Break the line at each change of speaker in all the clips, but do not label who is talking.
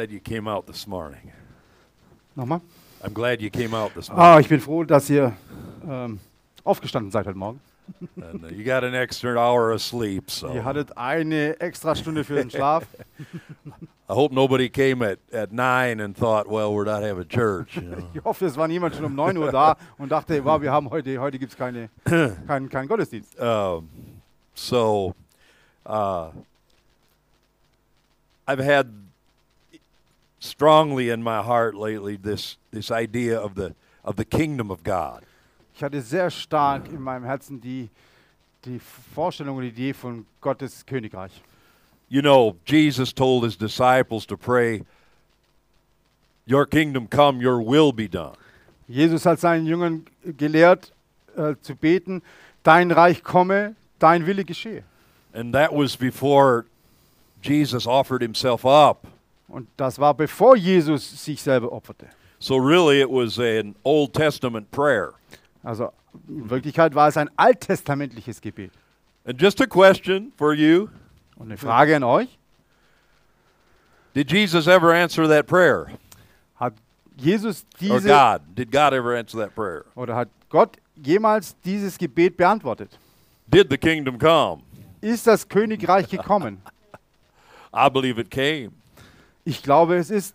Glad you came out this morning.
Nochmal.
I'm glad you came out this morning.
Ah, ich bin froh, dass ihr ähm, aufgestanden seid heute Morgen.
And uh, you got an extra hour of sleep, so
Ihr hattet eine extra Stunde für den Schlaf.
I hope nobody came at, at nine and thought, well, we're not having church. You know?
Ich hoffe, es war niemand schon um 9 Uhr da und dachte, wow, wir haben heute, heute gibt es keine, keinen, keinen Gottesdienst.
um, so uh, I've had strongly in my heart lately this this idea of the of the kingdom of God.
Ich hatte sehr stark in meinem Herzen die, die Vorstellung und Idee von Gottes Königreich.
You know, Jesus told his disciples to pray, "Your kingdom come, your will be done."
Jesus hat seinen Jüngern gelehrt, äh, zu beten, dein Reich komme, dein Wille geschehe.
And that was before Jesus offered himself up.
Und das war bevor Jesus sich selber opferte.
So really it was an Old Testament prayer.
Also in Wirklichkeit war es ein alttestamentliches Gebet.
And just a question for you,
Und eine Frage an euch,
did Jesus ever answer that prayer?
hat Jesus
Or
diese
God, did God ever answer that prayer?
oder hat Gott jemals dieses Gebet beantwortet?
Did the kingdom come?
Ist das Königreich gekommen?
I believe it came.
Ich glaube, es ist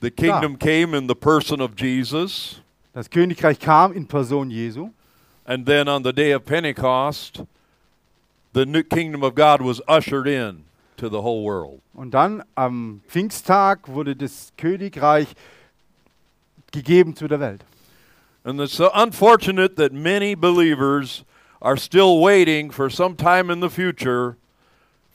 The kingdom came in the person of Jesus,
das Königreich kam in Person Jesu
and then on the day of Pentecost, the new kingdom of God was ushered in to the whole world.
und dann am Pfingsttag wurde das Königreich gegeben zu der Welt.
And it's so unfortunate that many believers are still waiting for some time in the future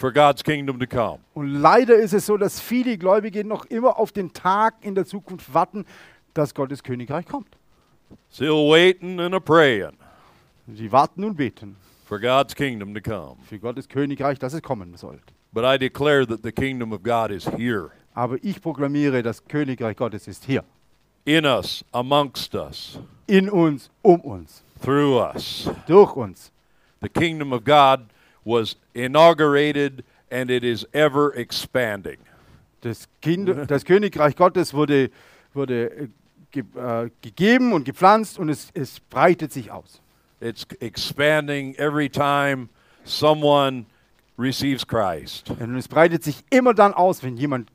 for God's kingdom to come.
Und leider ist es so, dass viele Gläubige noch immer auf den Tag in der Zukunft warten, dass Gottes Königreich kommt.
Still waiting and a praying
Sie warten und beten
for God's kingdom to come.
für Gottes Königreich, dass es kommen soll.
But I declare that the kingdom of God is here,
Aber ich proklamiere, das Königreich Gottes ist hier.
in us, amongst us,
In uns, um uns,
through us.
durch uns.
The kingdom of God was inaugurated and it is ever expanding.
Das, kind, das Königreich Gottes wurde, wurde äh, ge, äh, gegeben und gepflanzt und es, es breitet sich aus.
It's expanding every time someone receives Christ.
Und es breitet sich immer dann aus, wenn jemand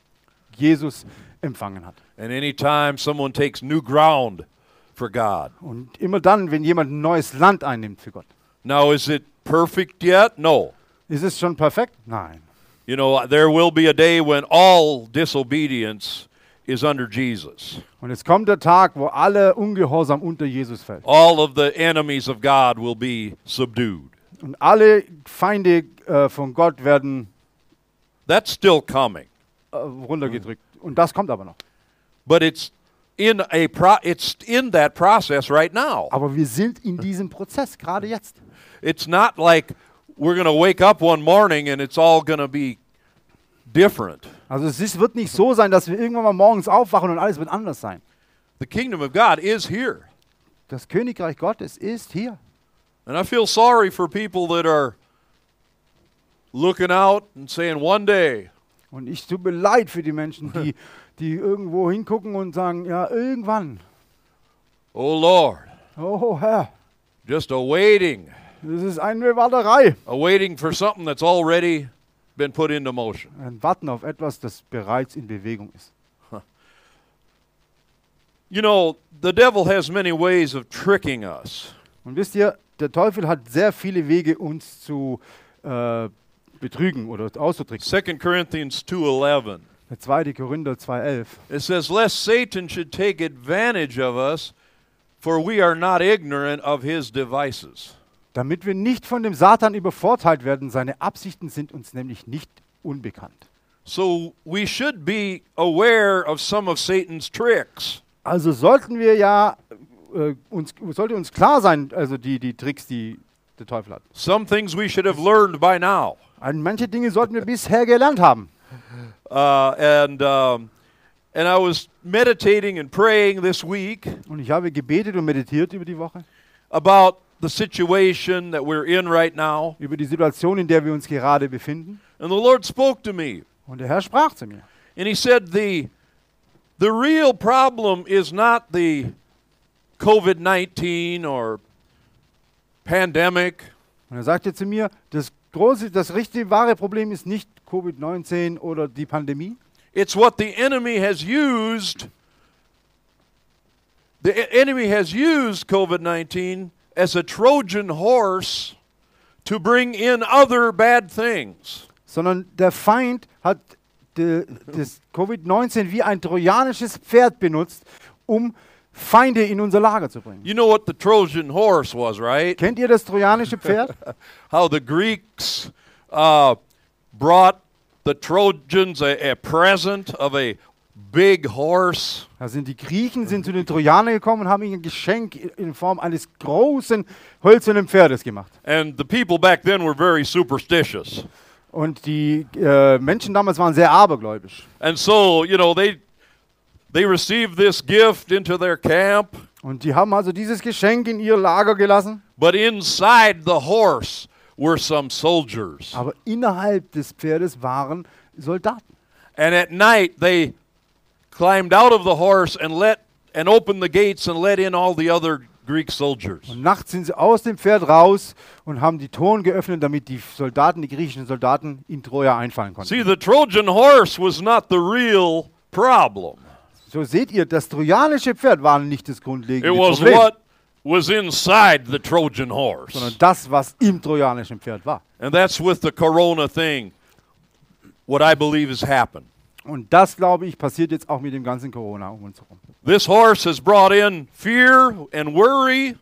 Jesus empfangen hat.
And anytime someone takes new ground for God.
Und immer dann, wenn jemand ein neues Land einnimmt für Gott.
Now, is it perfect yet? No.
Ist es schon perfekt? Nein.
You know, uh, there will be a day when all disobedience is under Jesus.
Und es kommt der Tag, wo alle Ungehorsam unter Jesus fällt.
All of the enemies of God will be subdued.
Und alle Feinde äh, von Gott werden
That's still coming.
äh, runtergedrückt. Und das kommt aber noch.
But it's in a pro- it's in that process right now.
Aber wir sind in diesem Prozess, gerade jetzt.
It's not like we're going to wake up one morning and it's all going to be different.
Also es wird nicht so sein, dass wir irgendwann mal morgens aufwachen und alles wird anders sein.
The kingdom of God is here.
Das Königreich Gottes ist hier.
And I feel sorry for people that are looking out and saying one day,
Und ich tut mir leid für die Menschen, die, die irgendwo hingucken und sagen, ja, irgendwann.
"Oh Lord,
Oh Herr,
just awaiting,
das ist eine Warterei.
awaiting for something that's already been put into motion."
Ein Warten auf etwas, das bereits in Bewegung ist.
You know, the devil has many ways of tricking us.
Und wisst ihr, der Teufel hat sehr viele Wege, uns zu äh, betrügen oder auszutricksen.
2 Corinthians 2:11.
Der 2. Korinther 2,11.
It says, Lest Satan should take advantage of us, for we are not ignorant of his devices.
Damit wir nicht von dem Satan übervorteilt werden, seine Absichten sind uns nämlich nicht unbekannt.
So we should be aware of some of Satan's tricks.
Also sollten wir ja, äh, uns, sollte uns klar sein, also die, die Tricks, die der Teufel hat.
Some things we should have learned by now.
An manche Dinge sollten wir bisher gelernt haben.
Uh, and, um, and I was meditating and praying this week
Und ich habe gebetet und meditiert über die Woche,
about the situation that we're in right now.
über die Situation, in der wir uns gerade befinden.
And the Lord spoke to me.
Und der Herr sprach zu mir.
And he said, the, the real problem is not the COVID 19 or pandemic.
Und er sagte zu mir, das große, das richtige, wahre Problem ist nicht Covid-19 oder die Pandemie.
It's what the enemy has used. The e- enemy has used COVID 19 as a Trojan horse to bring in other bad things.
sondern der Feind hat de, das Covid-19 wie ein trojanisches Pferd benutzt, um Feinde in unser Lager zu bringen.
You know what the Trojan horse was, right?
Kennt ihr das trojanische Pferd?
How the Greeks uh, brought the Trojans a, a present of a big horse.
Da sind die Griechen sind zu den Trojanern gekommen und haben ihnen ein Geschenk in Form eines großen hölzernen Pferdes gemacht.
And the people back then were very superstitious.
Und die äh, Menschen damals waren sehr abergläubisch.
And so, you know, they they received this gift into their camp,
Und die haben also dieses Geschenk in ihr Lager gelassen.
but inside the horse were some soldiers.
Aber innerhalb des Pferdes waren Soldaten.
And at night they climbed out of the horse and let and opened the gates and let in all the other Greek soldiers.
Und nachts sind sie aus dem Pferd raus und haben die Toren geöffnet, damit die Soldaten, die griechischen Soldaten, in Troja einfallen konnten.
See, the Trojan horse was not the real problem.
So seht ihr, das trojanische Pferd war nicht das grundlegende
It was
Problem,
what was inside the Trojan
sondern
horse.
das, was im trojanischen Pferd war.
And that's with the corona thing, what I believe has happened.
Und das, glaube ich, passiert jetzt auch mit dem ganzen Corona um uns herum.
This horse has brought in fear and worry.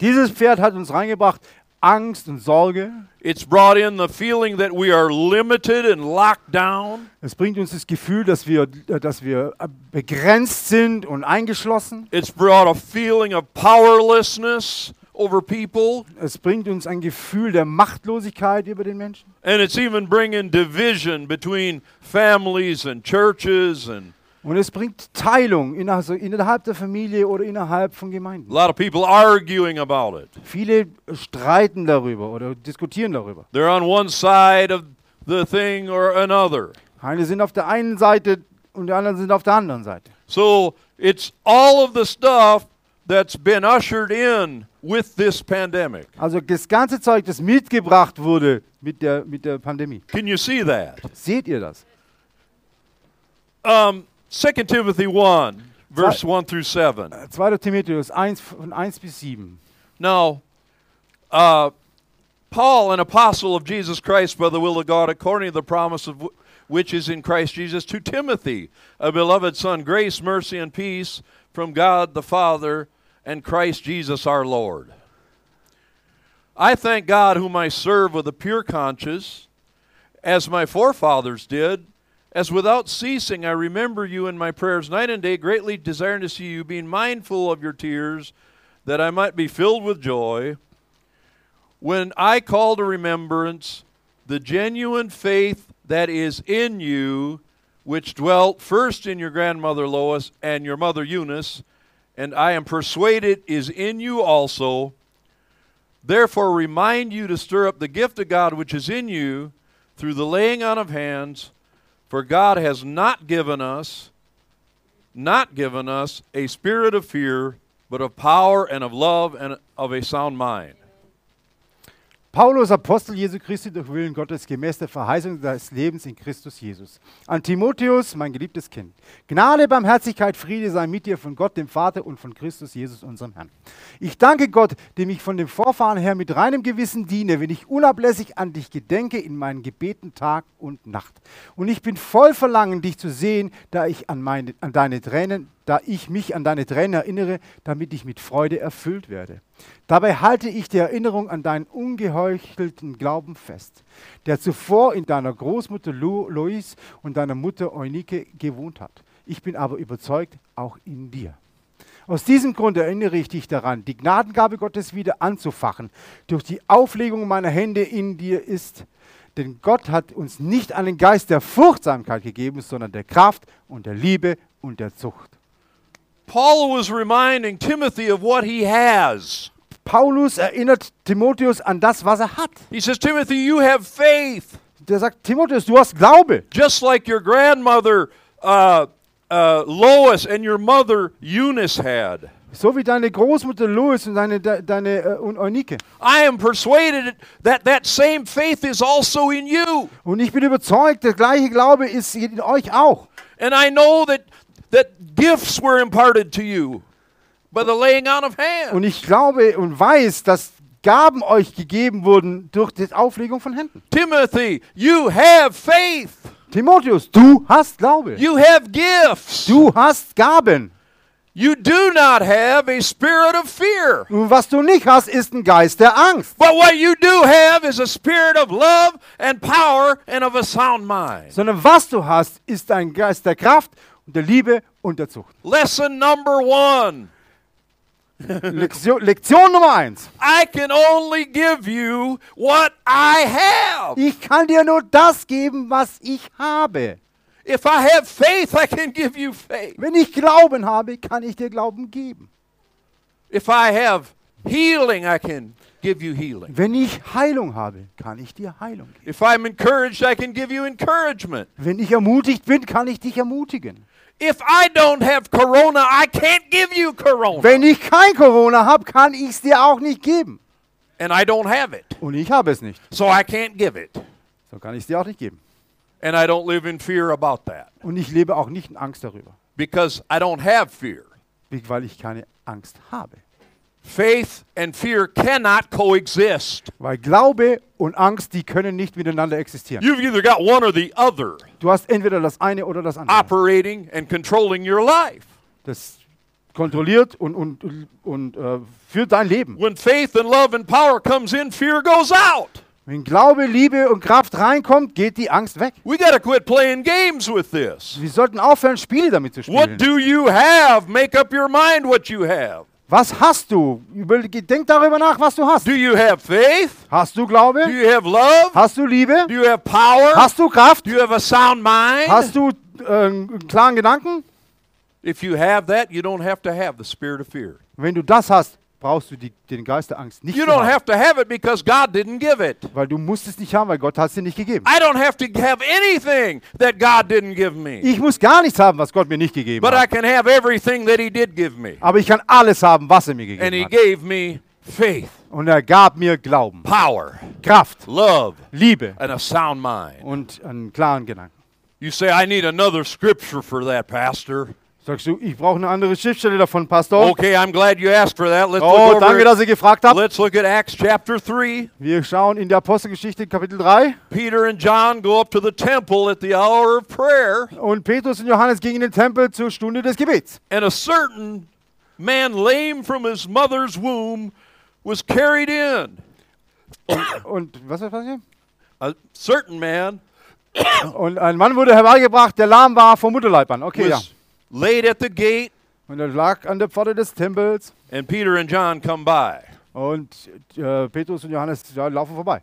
Dieses Pferd hat uns reingebracht Angst und Sorge.
It's brought in the feeling that we are limited and locked down.
Es bringt uns das Gefühl, dass wir, dass wir begrenzt sind und eingeschlossen.
It's brought a feeling of powerlessness over people.
Es bringt uns ein Gefühl der Machtlosigkeit über den Menschen.
And it's even bringing division between families and churches. And
Und es bringt Teilung innerhalb der Familie oder innerhalb von
a lot of people arguing about it.
Viele streiten darüber oder diskutieren darüber.
They're on one side of the thing or another.
Eine sind auf der einen Seite und die anderen sind auf der anderen Seite.
So it's all of the stuff that's been ushered in with this pandemic.
Also das ganze Zeug, das mitgebracht wurde mit der, mit der Pandemie.
Can you see that?
Seht ihr das?
Um, 2 Timothy 1, verse 1 through 7.
2. Timotheus 1 von 1 bis 7.
Now, uh, Paul, an apostle of Jesus Christ by the will of God, according to the promise of wh- which is in Christ Jesus, to Timothy, a beloved son, grace, mercy, and peace from God the Father and Christ Jesus our Lord. I thank God, whom I serve with a pure conscience, as my forefathers did, as without ceasing I remember you in my prayers night and day, greatly desiring to see you, being mindful of your tears, that I might be filled with joy. When I call to remembrance the genuine faith that is in you, which dwelt first in your grandmother Lois and your mother Eunice, and I am persuaded is in you also. Therefore, remind you to stir up the gift of God which is in you through the laying on of hands. For God has not given us, not given us a spirit of fear, but of power and of love and of a sound mind.
Paulus, Apostel Jesu Christi durch Willen Gottes, gemäß der Verheißung des Lebens in Christus Jesus. An Timotheus, mein geliebtes Kind. Gnade, Barmherzigkeit, Friede sei mit dir von Gott, dem Vater und von Christus Jesus, unserem Herrn. Ich danke Gott, dem ich von dem Vorfahren her mit reinem Gewissen diene, wenn ich unablässig an dich gedenke in meinen Gebeten Tag und Nacht. Und ich bin voll Verlangen, dich zu sehen, da ich an, meine, an deine Tränen da ich mich an deine Tränen erinnere, damit ich mit Freude erfüllt werde. Dabei halte ich die Erinnerung an deinen ungeheuchelten Glauben fest, der zuvor in deiner Großmutter Lo Lois und deiner Mutter Eunike gewohnt hat. Ich bin aber überzeugt, auch in dir. Aus diesem Grund erinnere ich dich daran, die Gnadengabe Gottes wieder anzufachen, durch die Auflegung meiner Hände in dir ist. Denn Gott hat uns nicht einen Geist der Furchtsamkeit gegeben, sondern der Kraft und der Liebe und der Zucht.
Paul was reminding Timothy of what he has.
Paulus erinnert Timotheus an das, was er hat.
He says, Timothy, you have faith,
Der sagt, Timotheus, du hast Glaube.
just like your grandmother uh, uh, Lois and your mother Eunice had.
So wie deine Großmutter Lois und deine, deine äh, und Eunike.
I am persuaded that that same faith is also in you.
Und ich bin überzeugt, der gleiche Glaube ist in euch auch.
And I know that, that gifts were imparted to you by the laying on of hands.
Und ich glaube und weiß, dass Gaben euch gegeben wurden durch die Auflegung von Händen.
Timothy, you have faith.
Timotheus, du hast Glaube.
You have gifts.
Du hast Gaben.
You do not have a spirit of fear.
Und was du nicht hast, ist ein Geist der Angst.
But what you do have is a spirit of love and power and of a sound mind.
Sondern was du hast, ist ein Geist der Kraft und der Liebe und der Zucht.
Lesson number one
Lektion, Lektion Nummer eins.
I can only give you what I have.
Ich kann dir nur das geben, was ich habe.
If I have faith, I can give you faith.
Wenn ich Glauben habe, kann ich dir Glauben geben.
If I have healing, I can give you healing.
Wenn ich Heilung habe, kann ich dir Heilung geben.
If I'm encouraged, I can give you encouragement.
Wenn ich ermutigt bin, kann ich dich ermutigen.
If I don't have corona, I can't give you corona.
Wenn ich kein Corona habe, kann ich es dir auch nicht geben.
And I don't have it.
Und ich habe es nicht.
So I can't give it.
So kann ich es dir auch nicht geben.
And I don't live in fear about that
Und ich lebe auch nicht in Angst darüber,
because I don't have fear.
weil ich keine Angst habe.
Faith and fear cannot coexist.
Weil Glaube und Angst, die können nicht miteinander existieren.
You've either got one or the other
Du hast entweder das eine oder das andere.
operating and controlling your life.
Das kontrolliert und, und, und äh, führt dein Leben.
When faith and love and power comes in, fear goes out.
Wenn Glaube, Liebe und Kraft reinkommt, geht die Angst weg.
We got to quit playing games with this.
Wir sollten aufhören, Spiele damit zu spielen.
What do you have? Make up your mind what you have.
Was hast du? Denk darüber nach, was du hast.
Do you have faith?
Hast du
Do
Glaube?
you have love?
Hast du Liebe?
Do you have power?
Hast du Kraft?
Do you have a sound mind?
Hast du äh, einen klaren Gedanken?
If you have that, you don't have to have the spirit of fear.
Wenn du das hast, brauchst du die, den Geist der Angst nicht
You don't
haben.
have to have it because God didn't give it.
Weil du musst es nicht haben, weil Gott hat es dir nicht gegeben.
I don't have to have anything that God didn't give me.
Ich muss gar nichts haben, was Gott mir nicht gegeben
But I
hat.
can have everything that He did give me.
Aber ich kann alles haben, was er mir
And He
gegeben hat.
gave me faith,
Und er gab mir Glauben,
power,
Kraft,
love,
Liebe
and a sound mind.
und einen klaren Gedanken.
You say, I need another scripture for that, Pastor.
Sagst du, ich brauche eine andere Schriftstelle davon, Pastor?
Okay, I'm glad you asked for that. Let's
Oh,
look
danke, dass ihr gefragt habt.
Let's look at Acts chapter 3.
Wir schauen in der Apostelgeschichte Kapitel 3.
Peter and John go up to the temple at the hour of prayer,
Und Petrus und Johannes gingen in den Tempel zur Stunde des Gebets.
and a certain man lame from his mother's womb was carried in.
Und was ist passiert?
A certain man
Und ein Mann wurde herbeigebracht, der lahm war vom Mutterleib an. Okay, ja.
Laid at the gate,
Und er lag an der Pforte des Tempels.
and Peter and John come by.
Und äh, Petrus und Johannes ja, laufen vorbei.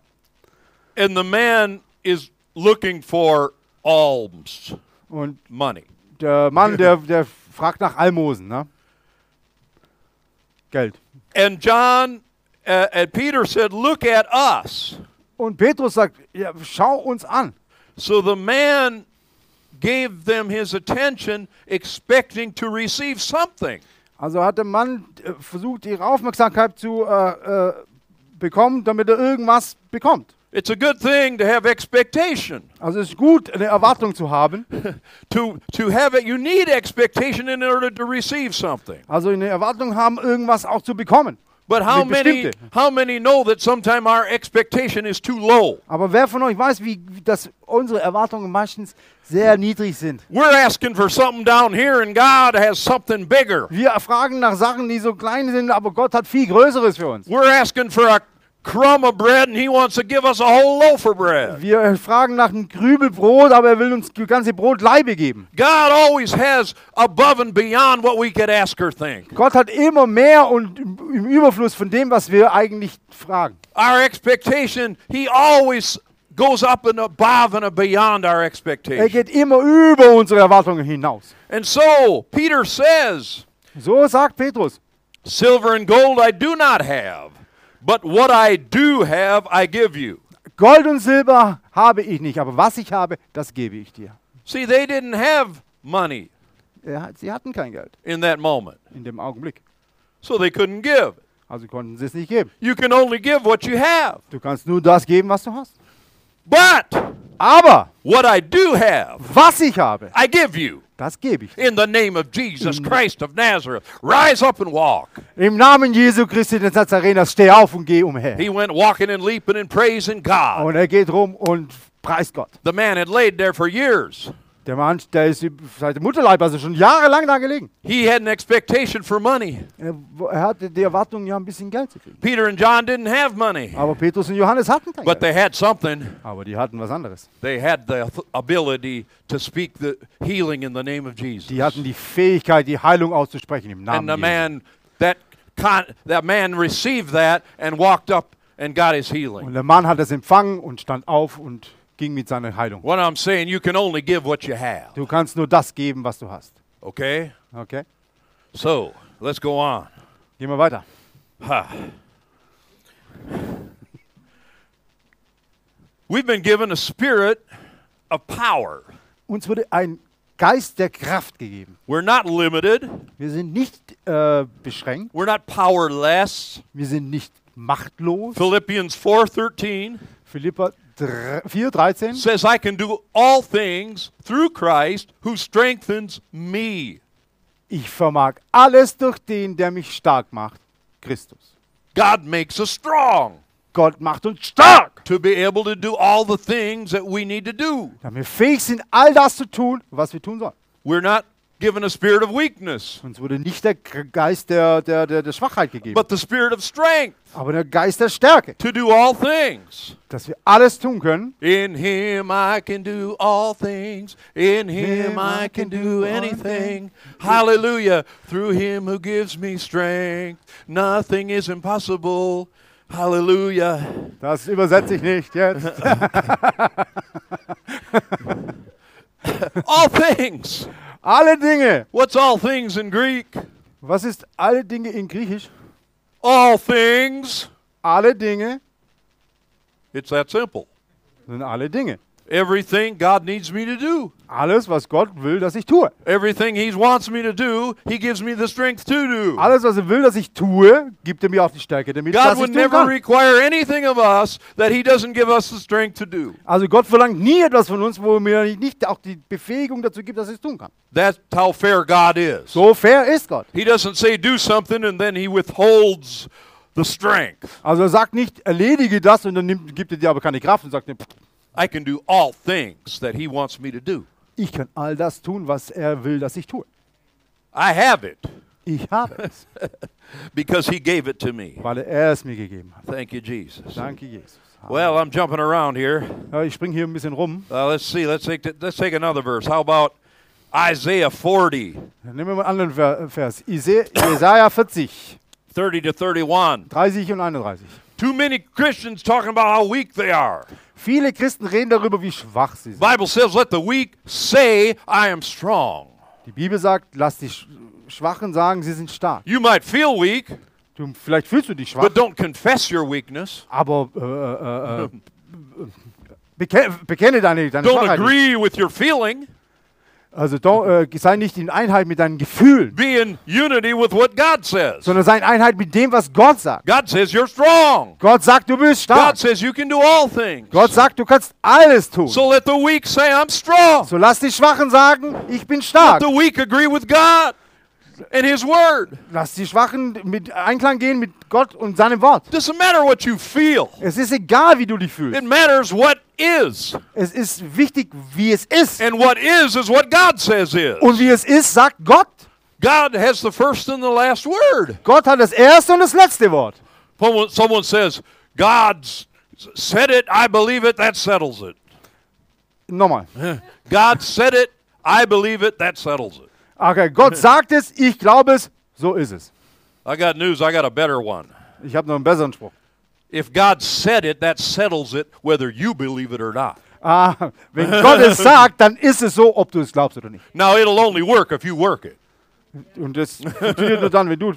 And the man is looking for alms,
Und
money.
der Mann, der, der fragt nach Almosen. Ne? Geld.
And John uh, and Peter said, Look at us.
Und Petrus sagt, ja, schau uns an.
So the man gave them his attention, expecting to receive something.
Also hat der Mann äh, versucht, ihre Aufmerksamkeit zu äh, äh, bekommen, damit er irgendwas bekommt.
It's a good thing to have expectation.
Also es ist gut, eine Erwartung zu haben.
To, to have it, you need expectation in order to receive something.
Also eine Erwartung haben, irgendwas auch zu bekommen.
But how many, how many know that sometimes our expectation is too low?
Aber wer von euch weiß, wie dass unsere Erwartungen meistens sehr niedrig sind?
We're asking for something down here, and God has something bigger.
Wir fragen nach Sachen, die so klein sind, aber Gott hat viel Größeres für uns.
We're asking for a crumb of bread, and He wants to give us a whole loaf of bread.
Wir fragen nach einem Krübelbrot, aber er will uns die ganze Brotlaibe geben.
God always has above and beyond what we could ask or think.
Gott hat immer mehr und im Überfluss von dem, was wir eigentlich fragen.
Our expectation, He always goes up and above and beyond our
Er
expectation.
geht immer über unsere Erwartungen hinaus.
And so, Peter says,
So sagt Petrus.
Silver and gold I do not have, but what I do have I give you.
Gold und Silber habe ich nicht, aber was ich habe, das gebe ich dir.
See, they didn't have money.
sie hatten kein Geld
in that moment.
in dem Augenblick.
So they couldn't give.
Also konnten sie es nicht geben.
You can only give what you have.
Du kannst nur das geben, was du hast.
But
Aber
what I do have,
was ich habe,
I give you.
Das gebe ich.
In the name of Jesus Christ of Nazareth, rise up and walk.
Im Namen Jesu Christi des Nazareners, steh auf und geh umher.
He went walking and leaping and praising God.
Und er geht rum und preist Gott.
The man had laid there for years.
Der Mann, der ist seit dem Mutterleib, also schon jahrelang da gelegen.
He had an expectation for money.
Er, hatte die Erwartung, ja ein bisschen Geld zu kriegen.
Peter and John didn't have money,
Aber Petrus und Johannes hatten kein
but
Geld.
they had something.
Aber die hatten was anderes.
They had the ability to speak the healing in the name of Jesus.
Die hatten die Fähigkeit, die Heilung auszusprechen im
And
Namen
the
Jesu.
man that that man received that and walked up and got his healing.
Und der Mann hat es empfangen und stand auf und ging mit seiner Heilung.
What I'm saying, you can only give what you have.
Du kannst nur das geben, was du hast.
Okay?
Okay?
So, let's go on.
Gehen wir weiter.
Ha. We've been given a spirit of power.
Uns wurde ein Geist der Kraft gegeben.
We're not limited.
Wir sind nicht äh, beschränkt.
We're not powerless.
Wir sind nicht machtlos.
Philippians 4:13
Philippa 4,13.
says I can do all things through Christ who strengthens me.
Ich vermag alles durch den, der mich stark macht. Christus.
God makes us strong
Gott macht uns stark,
to be able to do all the things that we need to do.
damit wir fähig sind, all das zu tun, was wir tun sollen.
We're not given a spirit of weakness,
Uns wurde nicht der Geist der, der, der, der Schwachheit gegeben,
but the spirit of strength
aber der Geist der Stärke,
to do all things.
dass wir alles tun können.
In him I can do all things. In him I can do anything. Hallelujah. Through him who gives me strength. Nothing is impossible. Hallelujah.
Das übersetze ich nicht jetzt.
All things.
Alle Dinge.
What's all things in Greek?
Was ist alle Dinge in Griechisch?
All things.
Alle Dinge
It's that simple.
sind alle Dinge.
Everything God needs me to do.
Alles, was Gott will, dass ich tue.
Everything He wants me to do, He gives me the strength to do.
Alles, was er will, dass ich tue, gibt er mir auch die Stärke, damit
God
dass ich
would
tun
never
kann.
require anything of us that He doesn't give us the strength to do.
Also Gott verlangt nie etwas von uns, wo er mir nicht auch die Befähigung dazu gibt, dass ich es tun kann.
That's how fair God is.
So fair ist Gott.
He doesn't say do something and then He withholds the strength.
Also er sagt nicht, erledige das und dann nimmt, gibt er dir aber keine Kraft und sagt, dir, pff,
I can do all things that He wants me to do.
ich kann all das tun, was er will, dass ich tue.
I have it
Ich habe es,
because He gave it to me.
weil er es mir gegeben hat.
Thank you, Jesus.
Danke, Jesus.
Well, I'm jumping around here.
Ja, ich springe hier ein bisschen rum.
Uh, let's see. Let's take let's take another verse. How about Isaiah 40,
Dann nehmen wir mal einen anderen Ver- Vers. Jesaja 40,
30 to 31.
30 und 31.
Too many Christians talking about how weak they are.
Viele Christen reden darüber, wie schwach sie sind.
Bible says, "Let the weak say, I am strong."
Die Bibel sagt, lass die Sch- Schwachen sagen, sie sind stark.
You might feel weak,
Du, vielleicht fühlst du dich schwach,
but don't confess your weakness.
aber äh, äh, äh, beke bekenne deine, deine
Don't
Schwachheit. nicht.
agree with your feeling.
Also don't, äh, sei nicht in Einheit mit deinen Gefühlen,
Be in unity with what God says.
sondern sei in Einheit mit dem, was Gott sagt.
God says you're strong.
Gott sagt, du bist stark.
God says you can do all things.
Gott sagt, du kannst alles tun.
So let the weak say, I'm strong.
So lass die Schwachen sagen, ich bin
Let
stark.
the weak agree with God and His Word.
Lass die Schwachen mit Einklang gehen mit Gott und seinem Wort.
Doesn't matter what you feel.
Es ist egal, wie du dich fühlst.
It matters what is.
Es ist wichtig, wie es ist.
And what is is what God says is.
Und wie es ist, sagt Gott.
God has the first and the last word.
Gott hat das erste und das letzte Wort.
Someone, someone says, God said it, I believe it, that settles it.
Nochmal.
God said it, I believe it, that settles it.
Okay, Gott sagt es, ich glaube es, so ist es.
I got news, I got a better one.
Ich habe noch einen besseren Spruch.
If God said it, that settles it, whether you believe it or not.
Ah, wenn Gott es sagt, dann ist es so, ob du es glaubst oder nicht.
Now, it'll only work if you work it.
Und das funktioniert nur dann, wenn du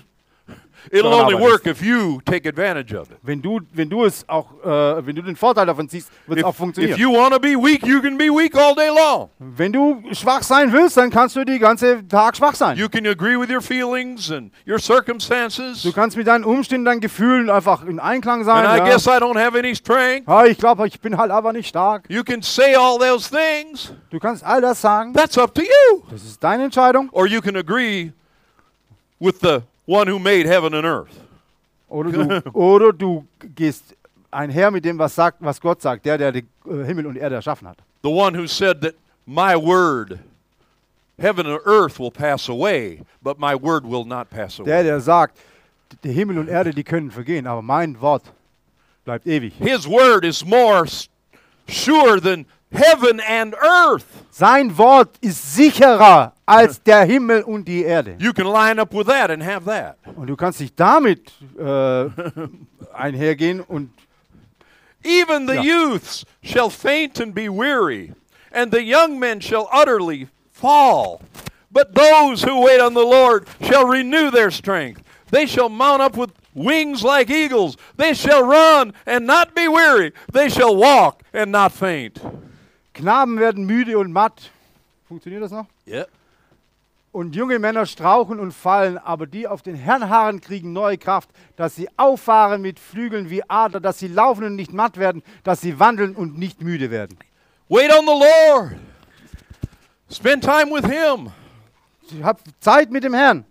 It'll only work if you take advantage of it.
Wenn du, wenn du es auch, äh, wenn du den Vorteil davon ziehst, wird es auch funktionieren.
if you want to be weak, you can be weak all day long.
wenn du schwach sein willst, dann kannst du die ganze Tag schwach sein.
You can agree with your feelings and your circumstances.
du kannst mit deinen Umständen, deinen Gefühlen einfach in Einklang sein.
And I
ja.
guess I don't have any strength.
Ah, ich glaube, ich bin halt aber nicht stark.
You can say all those things.
Du kannst all das sagen.
That's up to you.
Das ist deine Entscheidung.
Or you can agree with the one who made heaven and earth.
Oder du, oder du gehst einher mit dem, was, sagt, was Gott sagt, der, der die äh, Himmel und Erde erschaffen hat.
The one who said that my word, heaven and earth will pass away, but my word will not pass away.
der der sagt, der Himmel und Erde, die können vergehen, aber mein Wort bleibt ewig.
His word is more sure than heaven and earth.
Sein Wort ist sicherer als der Himmel und die Erde.
You can line up with that and have that.
Und du kannst nicht damit äh, einhergehen und
Even the
Ja.
youths shall faint and be weary, and the young men shall utterly fall. But those who wait on the Lord shall renew their strength. They shall mount up with wings like eagles. They shall run and not be weary. They shall walk and not faint.
Knaben werden müde und matt. Funktioniert das noch?
Yep.
Und junge Männer strauchen und fallen, aber die auf den Herrn harren, kriegen neue Kraft, dass sie auffahren mit Flügeln wie Adler, dass sie laufen und nicht matt werden, dass sie wandeln und nicht müde werden.
Wait on the Lord. Spend time with Him,
Hab Zeit mit dem Herrn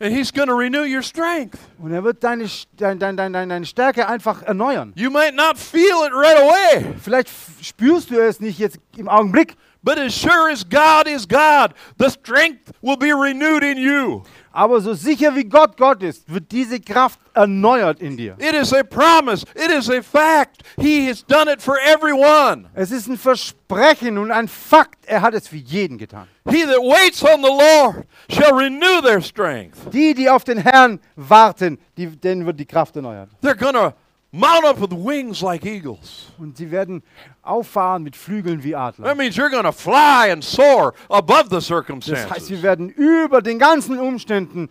and He's going to renew your strength.
und er wird deine, Sch- dein, dein, dein, dein, deine Stärke einfach erneuern.
You might not feel it right away.
Vielleicht spürst du es nicht jetzt im Augenblick,
But as sure as God is God, the strength will be renewed in you.
Aber so sicher wie Gott Gott ist, wird diese Kraft erneuert in dir.
It is a promise, it is a fact. He has done it for everyone.
Es ist ein Versprechen und ein Fakt, er hat es für jeden getan.
He that waits on the Lord shall renew their strength.
Die, die auf den Herrn warten, die, denen wird die Kraft erneuert.
They're to mount up with wings like eagles.
Und sie werden auffahren mit Flügeln wie Adler.
That means you're going to fly and soar above the
Das heißt, wir
circumstances.
werden über den ganzen Umständen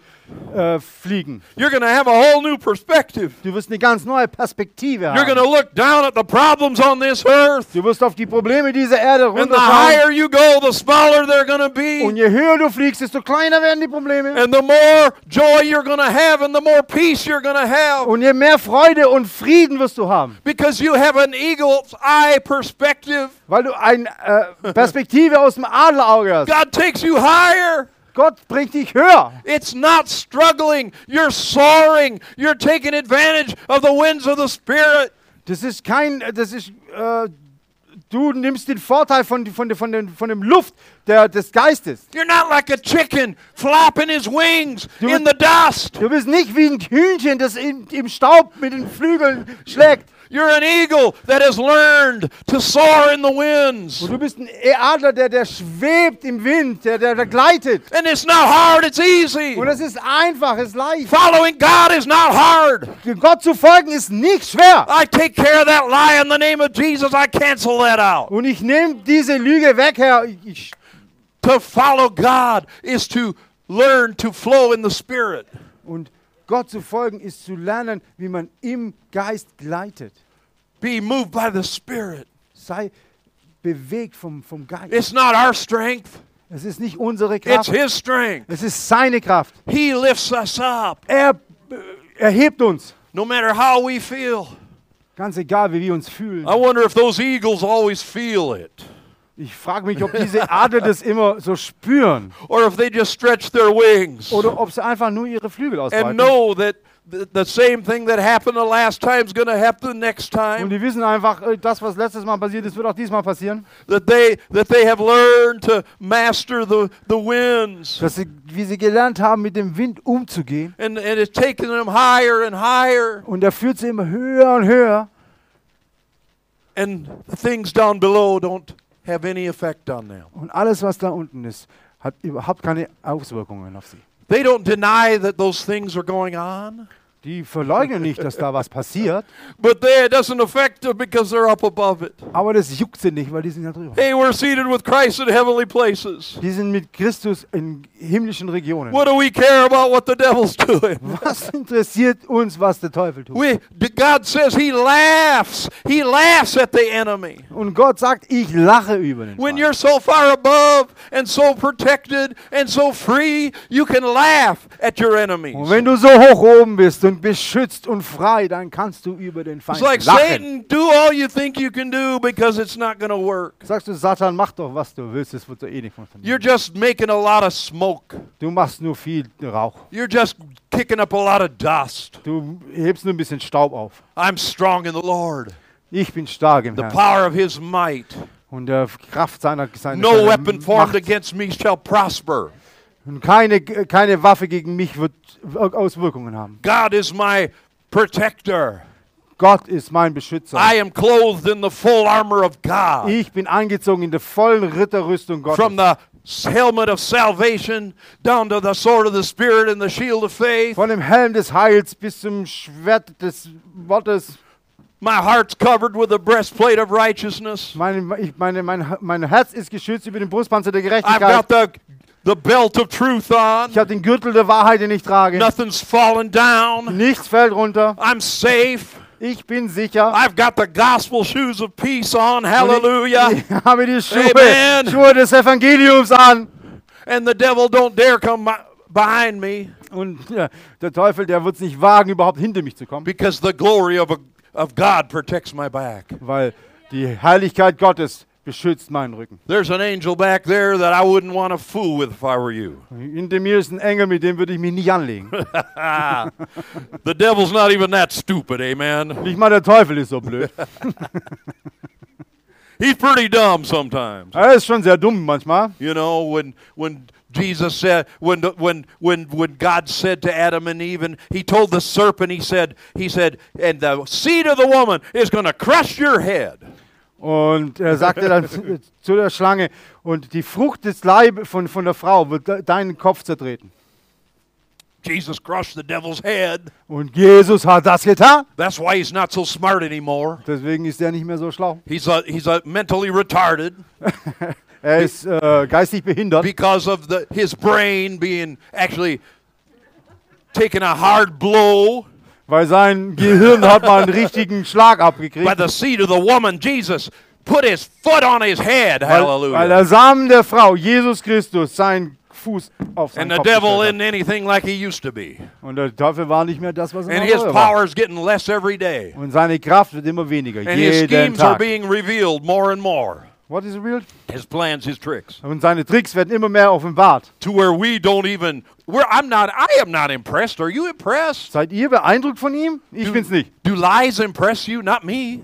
äh, fliegen.
You're going to have a whole new perspective.
Du wirst eine ganz neue Perspektive
You're going
haben.
to look down at the problems on this earth.
Du wirst auf die Probleme dieser Erde
And the
runterschauen.
higher you go, the smaller they're going to
Und
be.
je höher du fliegst, desto kleiner werden die Probleme.
And the more joy you're going to have and the more peace you're going to have.
Und je mehr Freude und Frieden wirst du haben.
Because you have an eagle's eye perspective.
Weil du eine äh, Perspektive aus dem Adlerauge hast.
God takes you higher.
Gott bringt dich höher.
It's not struggling. You're soaring. You're taking advantage of the winds of the Spirit.
Das ist kein, das ist, äh, du nimmst den Vorteil von, von, von, dem, von dem Luft der, des Geistes.
You're not like a chicken flapping his wings
Du-
in the dust.
Du bist nicht wie ein Hühnchen, das in, im Staub mit den Flügeln schlägt.
You're an eagle that has learned to soar in the winds.
Und du bist ein Adler, der, der schwebt im Wind, der, der, der gleitet.
And it's not hard, it's easy.
Und es ist einfach, es ist leicht.
Following God is not hard.
Gott zu folgen ist nicht schwer.
I take care of that lie in the name of Jesus. I cancel that out.
Und ich nehme diese Lüge weg, Herr. Ich,
To follow God is to learn to flow in the Spirit.
und Gott zu folgen ist zu lernen, wie man im Geist gleitet.
Be moved by the Spirit.
Sei bewegt vom, vom Geist.
It's not our strength,
Es ist nicht unsere
it's
Kraft,
His strength.
es ist seine Kraft.
He lifts us up
Er erhebt uns,
no matter how we feel.
ganz egal, wie wir uns fühlen.
I wonder if those eagles always feel it
Ich frage mich, ob diese Adler das immer so spüren
or if they just stretch their wings
oder ob sie einfach nur ihre Flügel
and
ausbreiten.
know that the, same thing that happened the last time is going to happen the next
Und
time.
die wissen einfach, äh, das, was letztes Mal passiert ist, wird auch diesmal passieren.
That they that they have learned to master the, the winds.
Dass sie, wie sie gelernt haben, mit dem Wind umzugehen.
And, and it's taking them higher and higher.
Und er führt sie immer höher und höher.
And the things down below don't have any effect on them.
Und alles, was da unten ist, hat überhaupt keine Auswirkungen auf sie.
They don't deny that those things are going on.
Die verleugnen nicht, dass da was passiert,
but they, it doesn't affect them because they're up above it.
aber das juckt sie nicht, weil die sind ja drüber.
Hey, we're seated with Christ in heavenly places.
Die sind mit Christus in himmlischen Regionen.
What do we care about what the devil's doing?
Was interessiert uns, was der Teufel tut?
We, God says he laughs. He laughs at the enemy.
Und Gott sagt, ich lache über den
When
Feind.
you're so far above and so protected and so free, you can laugh at your enemies.
Und wenn du so hoch oben bist und beschützt und frei, dann kannst du über den Feind
It's like
lachen.
Satan, do all you think you can do because it's not going to work.
Sagst du, Satan, mach doch, was du willst, es wird so eh nicht funktionieren.
You're just making a lot of smoke.
Du machst nur viel Rauch.
You're just kicking up a lot of dust.
Du hebst nur ein bisschen Staub auf.
I'm strong in the Lord.
Ich bin stark im
The
Herrn.
power of his might.
Und der Kraft seiner, seiner,
No
seiner
weapon formed
Macht.
against me shall prosper.
Und keine, keine Waffe gegen mich wird Auswirkungen haben.
God is my protector.
Gott ist mein Beschützer.
I am clothed in the full armor of God.
Ich bin angezogen in der vollen Ritterrüstung Gottes.
From the helmet of salvation down to the sword of the Spirit and the shield of faith.
Von dem Helm des Heils bis zum Schwert des Wortes.
My heart's covered with the breastplate of righteousness.
Meine, ich, meine, mein, mein Herz ist geschützt über den Brustpanzer der
I've
Gerechtigkeit.
got the, the belt of truth on.
Ich habe den Gürtel der Wahrheit, den ich trage.
Nothing's fallen down.
Nichts fällt runter.
I'm safe.
Ich bin sicher.
I've got the gospel shoes of peace on. Hallelujah.
Ich, ich habe die Schuhe,
Amen.
Schuhe des Evangeliums an.
And the devil don't dare come behind me
Und ja, der Teufel, der wird es nicht wagen, überhaupt hinter mich zu kommen.
because the glory of, a, of God protects my back.
Weil die Heiligkeit Gottes beschützt meinen Rücken.
There's an angel back there that I wouldn't want to fool with if I were you.
Hinter mir ist ein Engel, mit dem würde ich mich nicht anlegen.
The devil's not even that stupid, amen.
Nicht mal der Teufel ist so blöd.
He's pretty dumb sometimes.
Er ist schon sehr dumm manchmal.
You know, when when Jesus said when when when when God said to Adam and Eve and he told the serpent he said he said and the seed of the woman is going to crush your head.
Und er sagte dann zu- der Schlange, und die Frucht des Leibes von, von der Frau wird de- deinen Kopf zertreten.
Jesus crushed the devil's head.
Und Jesus hat das getan.
That's why he's not so smart anymore.
Deswegen ist er nicht mehr so schlau.
He's a, he's a mentally retarded
Er ist äh, geistig behindert,
because of the his brain being actually taking a hard blow
weil sein Gehirn hat mal einen richtigen Schlag
by
abgekriegt.
the seed of the woman. Jesus put his foot on his head.
Weil, weil
Hallelujah.
der Samen der Frau, Jesus Christus, seinen Fuß auf
And
seinen
the
Kopf
devil isn't anything like he used to be.
Und der Teufel war nicht mehr das, was er
And his power is getting less every day.
Und seine Kraft wird immer weniger,
And his
jeden
schemes are
Tag.
being revealed more and more.
What is real?
His plans, his tricks.
Und seine Tricks werden immer mehr offenbart.
To where we don't even we're I'm not I am not impressed. Are you impressed?
Seid ihr beeindruckt von ihm? Ich
Do-
bin's nicht.
Do lies impress you? Not me.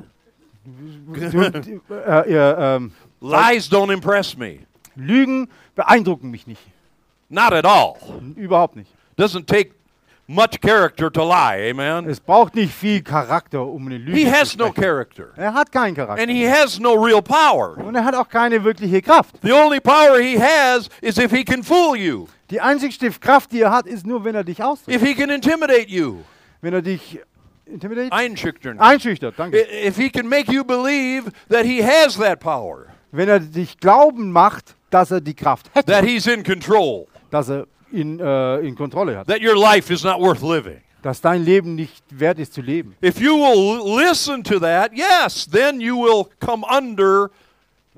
Äh, ihr, ähm,
Lies don't impress me.
Lügen beeindrucken mich nicht.
Not at all.
Überhaupt nicht.
Doesn't take much character to lie, amen.
Es braucht nicht viel Charakter, um eine Lüge
He
zu
has no
sprechen.
character.
Er hat keinen Charakter.
And he has no real power.
Und er hat auch keine wirkliche Kraft.
The only power he has is if he can fool you,
Die einzigste Kraft, die er hat, ist nur, wenn er dich austritt.
if he can intimidate you.
Wenn er dich?
Einschüchtern.
einschüchtert. Danke.
If he can make you believe that he has that power,
Wenn er dich glauben macht, dass er die Kraft hätte,
that he's in control,
dass er in, äh, in Kontrolle hat,
that your life is not worth living.
dass dein Leben nicht wert ist zu leben.
If you will listen to that, yes, then you will come under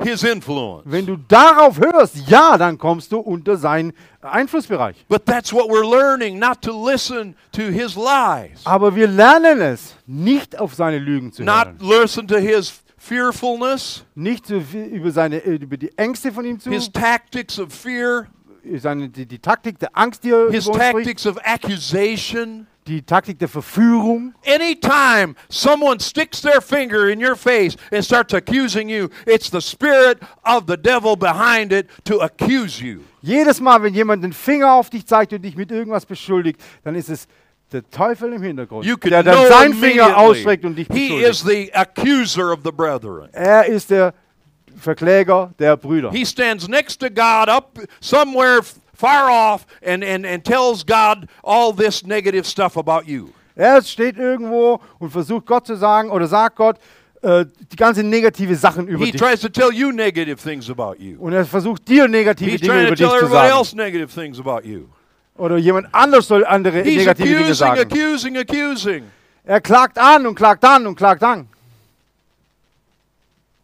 his influence.
Wenn du darauf hörst, ja, dann kommst du unter seinen Einflussbereich.
But that's what we're learning, not to listen to his lies,
Aber wir lernen es, nicht auf seine Lügen zu
not
hören.
listen to his fearfulness,
Nicht über, seine, über die Ängste von ihm zu,
his tactics of fear,
seine, die, die Taktik der Angst, die er
his tactics of accusation.
die Taktik der Verführung.
Anytime someone sticks their finger in your face and starts accusing you, it's the spirit of the devil behind it to accuse you.
Jedes Mal, wenn jemand den Finger auf dich zeigt und dich mit irgendwas beschuldigt, dann ist es der Teufel im Hintergrund,
You
der dann seinen Finger ausstreckt und dich
immediately he is
beschuldigt.
the accuser of the brethren.
Er ist der Verkläger der Brüder.
He stands next to God up somewhere far off and, and, and tells God all this negative stuff about you.
Er steht irgendwo und versucht Gott zu sagen oder sagt Gott äh, die ganze negative Sachen über
He
dich.
tries to tell you negative things about you.
Und er versucht dir negative
He's
Dinge über dich
tell
zu
everybody
sagen.
else negative things about you.
Oder jemand anders soll andere
He's
negative Dinge
accusing,
sagen.
accusing, accusing.
Er klagt an und klagt an und klagt an.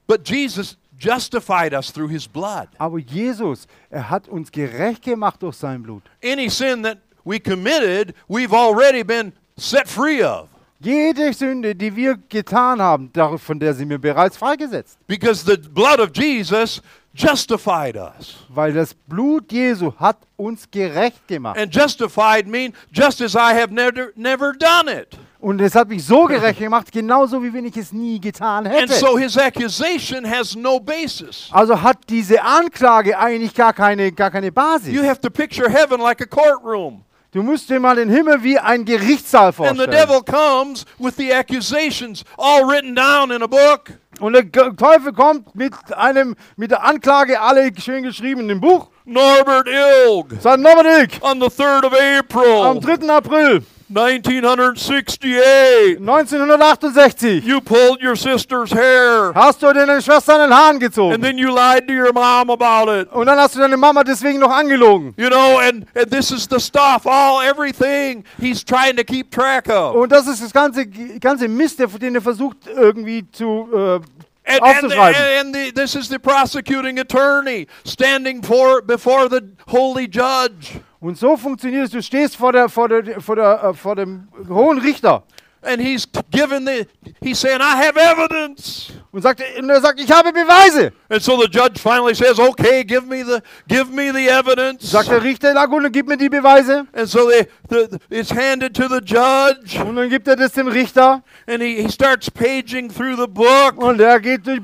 But Jesus justified us through his blood.
Aber Jesus, er hat uns gerecht gemacht durch sein Blut.
Any sin that we committed, we've already been set free of.
Jede Sünde, die wir getan haben, von der sind wir bereits freigesetzt.
Because the blood of Jesus justified us.
Weil das Blut Jesu hat uns gerecht gemacht.
And justified mean just as I have never never done it.
Und es hat mich so gerecht gemacht, genauso wie wenn ich es nie getan
And
hätte.
so his accusation has no basis.
Also hat diese Anklage eigentlich gar keine, gar keine Basis.
You have to picture heaven like a courtroom.
Du musst dir mal den Himmel wie ein Gerichtssaal
And the
vorstellen.
devil comes with the accusations all written down in a book.
Und der Ge- Teufel kommt mit, einem, mit der Anklage, alle schön geschrieben in dem Buch.
Norbert Ilg
Sagt Norbert
on the 3rd of
am
April,
3. April
1968.
1968
You pulled your sister's hair.
hast du deine Schwester den Haaren gezogen.
And then you lied to your mom about it.
Und dann hast du deine Mama deswegen noch angelogen.
You know, and, and this is the stuff, all everything he's trying to keep track of.
Und das ist das ganze, ganze Mist, der- den er versucht irgendwie zu äh,
And, and,
aufzuschreiben.
and the, this is the prosecuting attorney standing for, before the holy judge.
Und so funktioniert es. Du stehst vor, der, vor, der, vor, der, äh, vor dem hohen Richter
And he's given the, he's saying, I have evidence.
und, sagt, und er sagt, ich habe Beweise.
And so the judge finally says, okay, give me the, give me the evidence.
Sagt der Richter, na gut, dann gib mir die Beweise.
And so they, the, it's handed to the judge.
Und dann gibt er das dem Richter.
And he, he starts paging through the book.
Und er geht durch,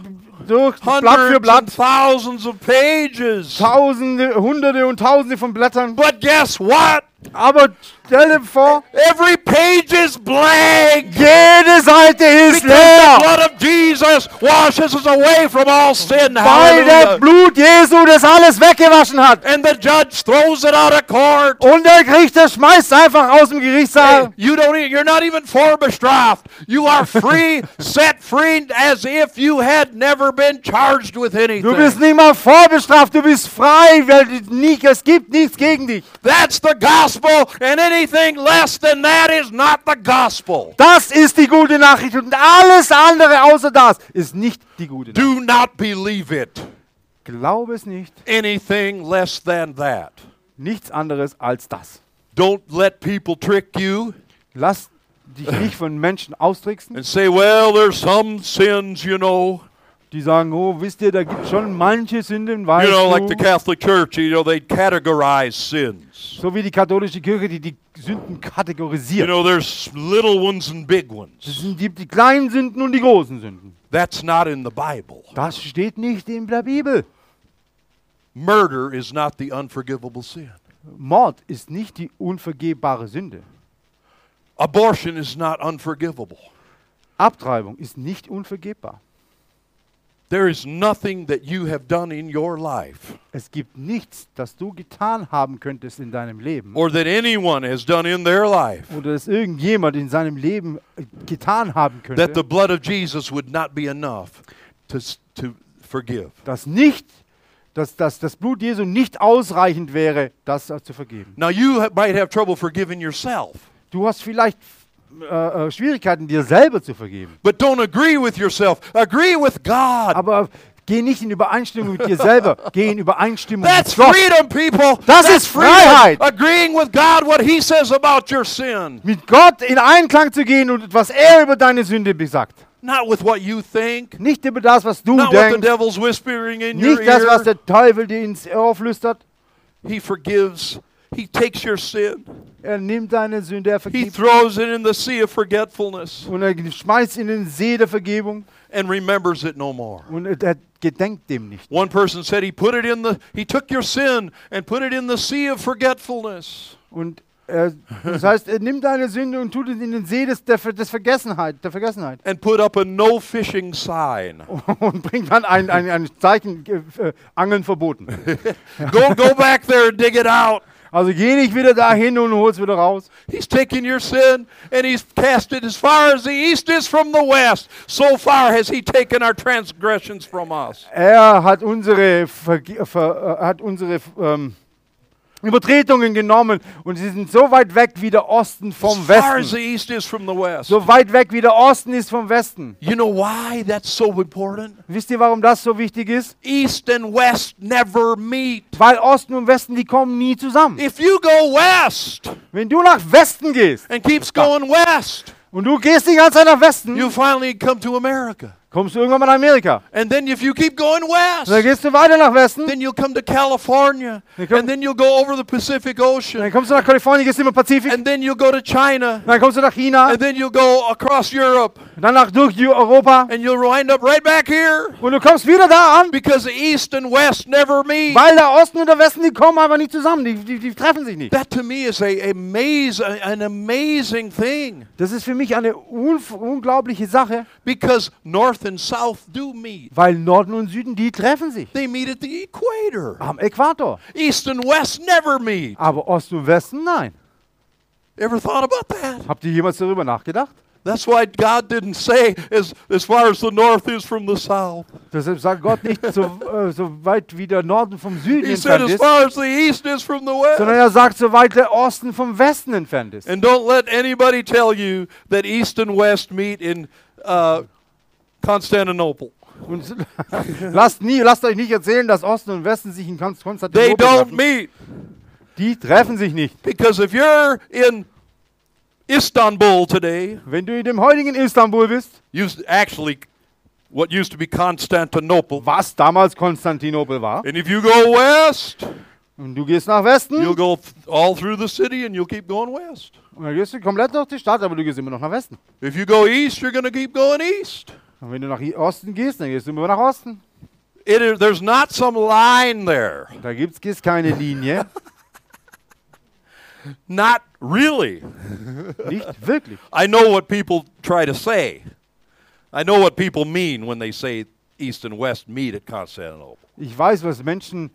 durch Blatt für Blatt.
and thousands of pages.
Tausende, Hunderte und Tausende von Blättern.
But guess what?
Aber stell dir vor,
Every page is blank.
jede Seite ist
Because the blood of Jesus
Weil
Hallelujah.
Blut Jesu das alles weggewaschen hat.
And the judge throws it out of court.
Und der Richter schmeißt einfach aus dem Gerichtssaal.
You don't. e- You're not even vorbestraft. You are free, set free, as if you had never been charged with
Du bist
anything.
nicht mal vorbestraft, du bist frei, weil nie, es gibt nichts gegen dich.
That's the gospel, and anything less than that is not the gospel.
Das ist die gute Nachricht und alles andere außer das ist nicht die gute Nachricht.
Do not believe it.
Glaube es nicht,
Anything less than that.
nichts anderes als das.
Don't let people trick you
Lass dich nicht von Menschen austricksen,
and say, well, there's some sins, you know.
die sagen, oh, wisst ihr, da gibt es schon manche Sünden, weißt
You know, like the. Catholic Church, you know, they categorize sins.
So wie die katholische Kirche, die die Sünden
You
kategorisiert.
know, there's little ones and big ones.
sind die, die kleinen Sünden und die großen Sünden.
That's not in the Bible.
Das steht nicht in der Bibel.
Murder is not the unforgivable sin.
Mord ist nicht die unvergebbare Sünde.
Abortion is not unforgivable.
Abtreibung ist nicht unvergebbar.
There is nothing that you have done in your life
Es gibt nichts, das du getan haben könntest in deinem Leben
or that anyone has done in their life
oder das irgendjemand in seinem Leben getan haben
that the
könnte,
blood of Jesus would not be enough to, to forgive.
dass nicht, dass, dass das Blut Jesu nicht ausreichend wäre, das zu vergeben.
Now, you might have trouble forgiving yourself,
Du hast vielleicht äh, äh, Schwierigkeiten, dir selber zu vergeben,
but don't agree with yourself. Agree with God.
aber geh nicht in Übereinstimmung mit dir selber, geh in Übereinstimmung
That's
mit Gott.
freedom, people.
Das
That's
ist Freiheit.
Agreeing with God what He says about your sin,
Mit Gott in Einklang zu gehen und was er über deine Sünde besagt.
not with what you think,
Nicht über das, was du
not what the
denkst,
devil's whispering in your
nicht das, was der Teufel dir ins Ohr flüstert.
He forgives. He takes your sin.
Er nimmt deine Sünde, er
He throws it in the sea of forgetfulness
und er schmeißt in den See der Vergebung
and remembers it no more.
und er gedenkt dem nicht.
One person said he put it in the he took your sin and put it in the sea of forgetfulness.
Und er, das heißt, er nimmt deine Sünde und tut es in den See des, der, des Vergessenheit, der Vergessenheit
and put up a no fishing sign.
und bringt dann ein, ein, ein Zeichen, äh, Angeln verboten.
go go back there and dig it out.
Also geh nicht wieder dahin und hol's wieder raus.
He's taken your sin and he's cast it as far as the east is from the west. So far has he taken our transgressions from us.
Er hat unsere, Verge ver äh, hat unsere ähm, Übertretungen genommen und sie sind so weit weg wie der Osten vom Westen.
the east is from the west.
So weit weg wie der Osten ist vom Westen.
You know why that's so important?
Wisst ihr, warum das so wichtig ist?
East and west never meet.
Weil Osten und Westen, die kommen nie zusammen.
If you go west
Wenn du nach Westen gehst
and keeps going west,
und du gehst die ganze Zeit nach Westen,
you finally come to America.
Kommst du irgendwann mal nach Amerika.
And then if you keep going west,
Dann gehst du weiter nach Westen,
then you'll come to California.
Dann komm-
And then you'll go over the Pacific Ocean.
dann kommst du nach Kalifornien, gehst im Pazifik,
And then you'll go to China.
dann kommst du nach China,
And then you'll go across Europe.
dann nach durch Europa
And you'll wind up right back here.
und du kommst wieder da an,
Because the east and west never meet.
weil der Osten und der Westen, die kommen einfach nicht zusammen, die, die, die treffen sich nicht.
That to me is a, a maze, an amazing thing.
Das ist für mich eine unglaubliche Sache,
Because north and south do meet.
weil Norden und Süden, die treffen sich
They meet at the equator.
am Äquator.
East and west never meet.
Aber Osten und Westen, nein.
Ever thought about that?
Habt ihr jemals darüber nachgedacht?
That's why God didn't say as, as far as the north is from the south.
Deshalb sagt Gott nicht so, äh, so weit wie der Norden vom Süden
He said as
ist,
far as the east is from the west.
sondern er sagt, so weit der Osten vom Westen entfernt ist.
And don't let anybody tell you that east and west meet in uh, Constantinople.
Und lasst, nie, lasst euch nicht erzählen, dass Osten und Westen sich in Konst-
They
Konstantinopel
don't
treffen.
meet.
Die treffen sich nicht.
Because if you're in Istanbul today,
Wenn du in dem heutigen Istanbul bist,
used actually what used to be Constantinople,
was damals Konstantinopel war,
and if you go west,
und du gehst nach Westen,
you'll go all through the city and you'll keep going west.
und dann gehst du komplett durch die Stadt, aber du gehst immer noch nach Westen.
If you go east, you're going to keep going east.
Und wenn du nach Osten gehst, dann gehst du immer nach Osten.
It there's not some line there.
Da gibt es keine Linie.
Not really.
Nicht wirklich.
I know what people try to say. I know what people mean when they say east and west meet at Constantinople.
Ich weiß, was Menschen,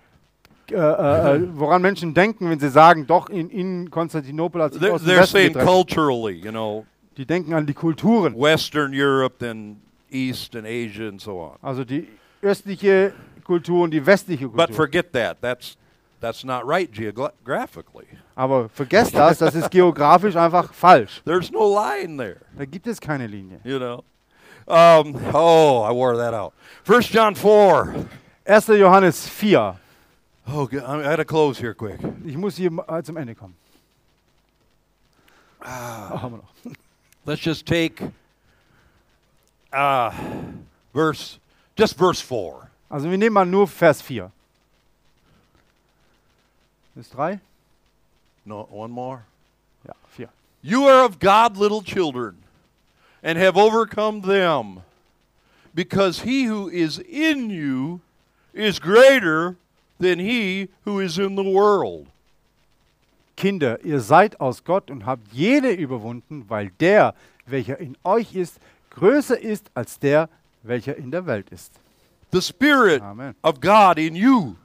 äh, äh, äh, woran Menschen denken, wenn sie sagen, doch in, in Konstantinopel hat sich
They're,
Osten und
they're
Westen
saying
getrennt.
culturally, you know,
Die denken an die Kulturen.
Western Europe, then East and Asia, and so on.
Also die östliche Kultur und die westliche
But forget that. That's that's not right geographically.
Aber vergesst das, das ist geografisch einfach falsch.
There's no line there.
Da gibt es keine Linie.
You know. Um, oh, I wore that out. First John four.
1. Johannes 4.
Oh, I got to close here quick.
Ich muss hier zum Ende kommen. Ah.
Let's just take uh, verse, just verse four.
Also wir nehmen mal nur Vers 4. Bis 3?
No, one more.
Ja, 4.
You are of God, little children, and have overcome them, because he who is in you is greater than he who is in the world.
Kinder, ihr seid aus Gott und habt jene überwunden, weil der, welcher in euch ist, größer ist als der, welcher in der Welt ist.
The Spirit
Amen.
of God in you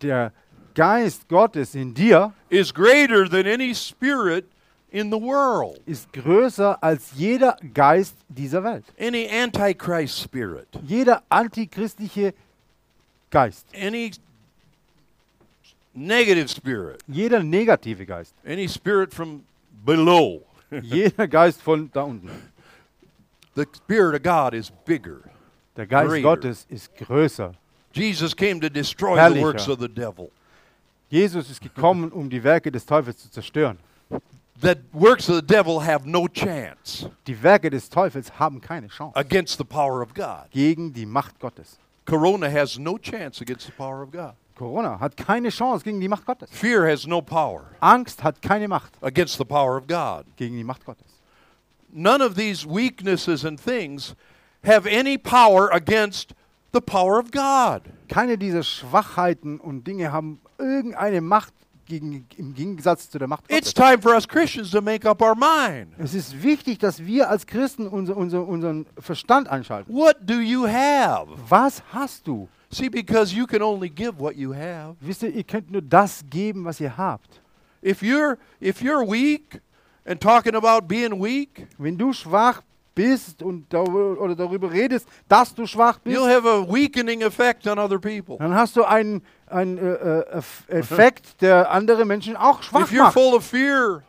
Der Geist Gottes in dir
is greater than any spirit in the world,
ist größer als jeder Geist dieser Welt.
any antichrist spirit,
Jeder antichristliche Geist,
any negative spirit,
jeder negative Geist,
any spirit from below.
jeder Geist von da unten.
The Spirit of God is bigger.
Der Geist
Greater.
Gottes ist größer.
Jesus came to destroy the
Herrlicher.
works of the devil.
Jesus ist gekommen, um die Werke des Teufels zu zerstören.
The works of the devil have no chance
Die Werke des Teufels haben keine Chance
against the power of God.
gegen die Macht Gottes.
Corona has no chance against the power of God.
Corona hat keine Chance gegen die Macht Gottes.
Fear has no power
Angst hat keine Macht
against the power of God.
gegen die Macht Gottes.
None of these weaknesses and things have any power against the power of God.
Keine dieser Schwachheiten und Dinge haben irgendeine Macht gegen, im Gegensatz zu der Macht
It's
Gottes.
time for us Christians to make up our mind.
Es ist wichtig, dass wir als Christen unser, unser, unseren Verstand einschalten.
What do you have?
Was hast du?
See, because you can only give what you have.
Wisst ihr, ihr könnt nur das geben, was ihr habt.
If you're if you're weak and talking about being weak,
Wenn du schwach bist und darüber, oder darüber redest, dass du schwach bist,
you'll have a weakening effect on other people.
dann hast du einen, einen äh, äh, Eff- Effekt, der andere Menschen auch schwach
If you're
macht.
full of fear,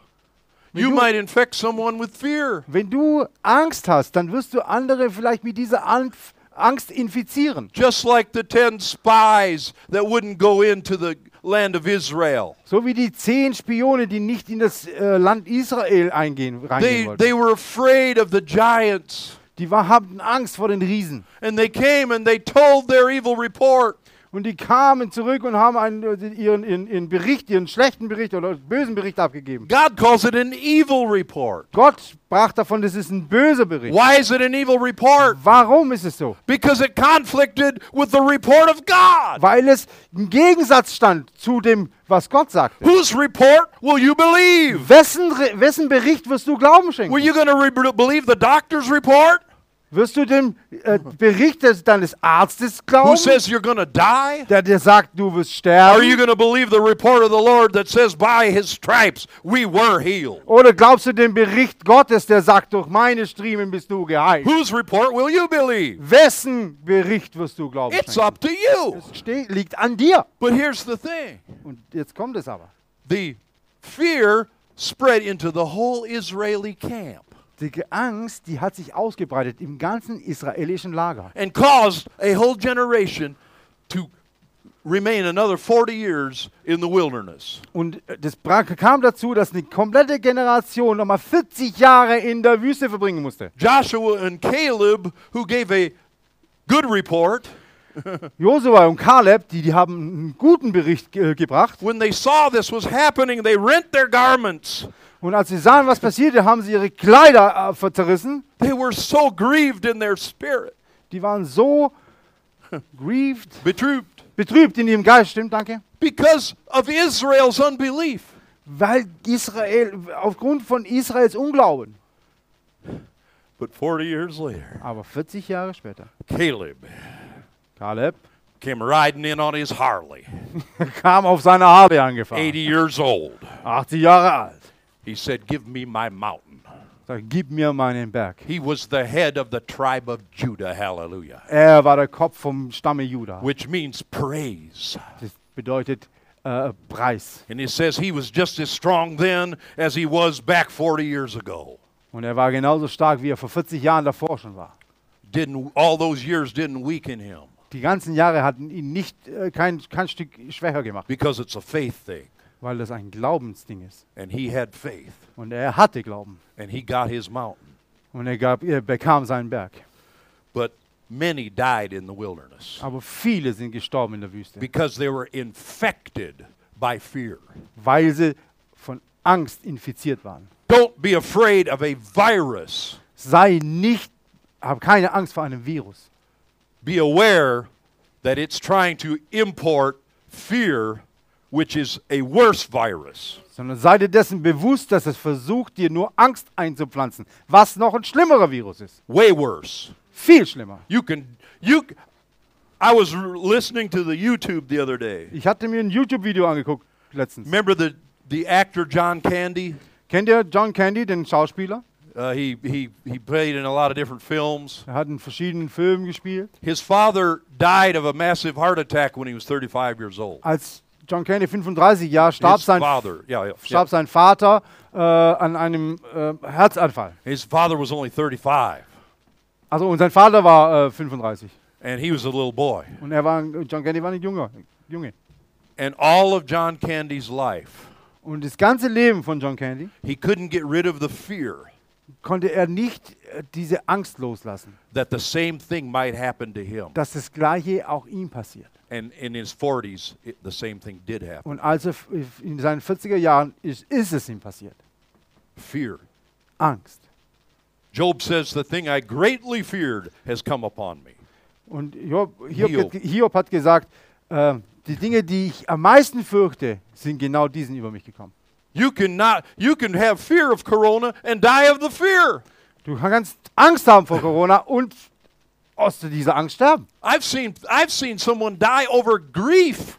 you
du-
might infect someone with fear.
Wenn du Angst hast, dann wirst du andere vielleicht mit dieser Anf Angst infizieren.
Just like the 10 spies that wouldn't go into the land of Israel.
So wie die zehn Spione, die nicht in das äh, Land Israel eingehen, reingehen
They,
wollten.
they were afraid of the giants.
Die war, hatten Angst vor den Riesen.
And they came and they told their evil report.
Und die kamen zurück und haben einen, äh, ihren, ihren, ihren Bericht, ihren schlechten Bericht oder bösen Bericht abgegeben.
God calls it an evil report.
Gott sprach davon, das ist ein böser Bericht.
Why is it an evil report?
Warum ist es so?
Because it conflicted with the report of God.
Weil es im Gegensatz stand zu dem, was Gott sagte.
Whose report will you believe?
Wessen, wessen Bericht wirst du Glauben schenken?
Were you going to believe the doctor's report
Wirst du dem äh, Bericht des, deines Arztes
who
glauben,
says you're going to die?
der dir sagt, du wirst
Are you
sterben?
going to believe the report of the Lord that says, by his stripes we were healed?
Oder glaubst du dem Bericht Gottes, der sagt, durch meine Striemen bist du geheilt?
Whose report will you believe?
Wessen Bericht wirst du Glauben
It's up to you.
Es ste- liegt an dir.
But here's the thing
Und jetzt kommt es aber.
the fear spread into the whole Israeli camp
Die Angst, die hat sich ausgebreitet im ganzen israelischen Lager
and caused a whole generation to remain another 40 years in the wilderness.
Und äh, das kam dazu, dass eine komplette Generation nochmal 40 Jahre in der Wüste verbringen musste.
Joshua and Caleb, who gave a good report,
Josua und Kaleb, die, die haben einen guten Bericht äh, gebracht.
when they saw this was happening, they rent their garments.
Und als sie sahen, was passierte, haben sie ihre Kleider äh, zerrissen.
They were so grieved in their spirit,
Die waren so grieved,
betrübt,
betrübt in ihrem Geist, stimmt, danke.
because of Israel's unbelief.
Weil Israel, aufgrund von Israels Unglauben.
But 40 years later,
Aber 40 Jahre später,
Caleb
Kaleb
came riding in on his Harley,
kam auf seine Harley angefahren.
80 years old.
80 Jahre alt.
He said, Give me my mountain.
Sagt, gib mir meinen Berg.
He was the head of the tribe of Judah, hallelujah,
Er war der Kopf vom Stamme Juda.
which means praise.
Das bedeutet äh, Preis.
And he says he was just as strong then as he was back 40 years ago.
Und er war genauso stark, wie er vor 40 Jahren davor schon war.
Didn't all those years didn't weaken him
Die ganzen Jahre hatten ihn nicht äh, kein, kein Stück schwächer gemacht,
because it's a faith thing.
Weil das ein Glaubensding ist.
And he had faith
Und er hatte Glauben.
and he got his mountain.
Und er, gab, er bekam seinen Berg.
But many died in the wilderness
Aber viele sind gestorben in der Wüste,
because they were infected by fear.
weil sie von Angst infiziert waren.
Don't be afraid of a virus.
Sei nicht, hab keine Angst vor einem Virus.
Be aware that it's trying to import fear, which is a worse virus.
sondern sei dir dessen bewusst, dass es versucht, dir nur Angst einzupflanzen, was noch ein schlimmerer Virus ist.
Way worse.
Viel schlimmer.
You can you I was listening to the YouTube the other day.
Ich hatte mir ein YouTube-Video angeguckt letztens.
Remember the the actor John Candy?
Kennt ihr John Candy, den Schauspieler?
Uh, he he he played in a lot of different films.
Er hat in verschiedenen Filmen gespielt.
His father died of a massive heart attack when he was 35 years old.
Als John Candy 35 Jahre starb,
His
sein,
father, yeah, yeah,
starb sein Vater äh, an einem äh, Herzanfall.
His father was only 35,
Also und sein Vater war äh, 35
and he was a little boy.
und er war John Candy war ein Junge, Junge.
And all of John Candy's life,
Und das ganze Leben von John Candy
he couldn't get rid of the fear
konnte er nicht äh, diese Angst loslassen,
that the same thing might happen to him.
dass das Gleiche auch ihm passiert.
And in his 40s, it, the same thing did happen.
Und als f- in seinen 40er Jahren ist, ist es ihm passiert.
Fear.
Angst.
Job says, The thing I greatly feared has come upon me.
Und Hiob, Hiob,
Hiob.
Hiob hat gesagt, äh, die Dinge, die ich am meisten fürchte, sind genau diesen über mich gekommen.
You can not you can have fear of corona and die of the fear.
Du kannst Angst haben vor Corona und aus dieser Angst sterben.
I've seen I've seen someone die over grief.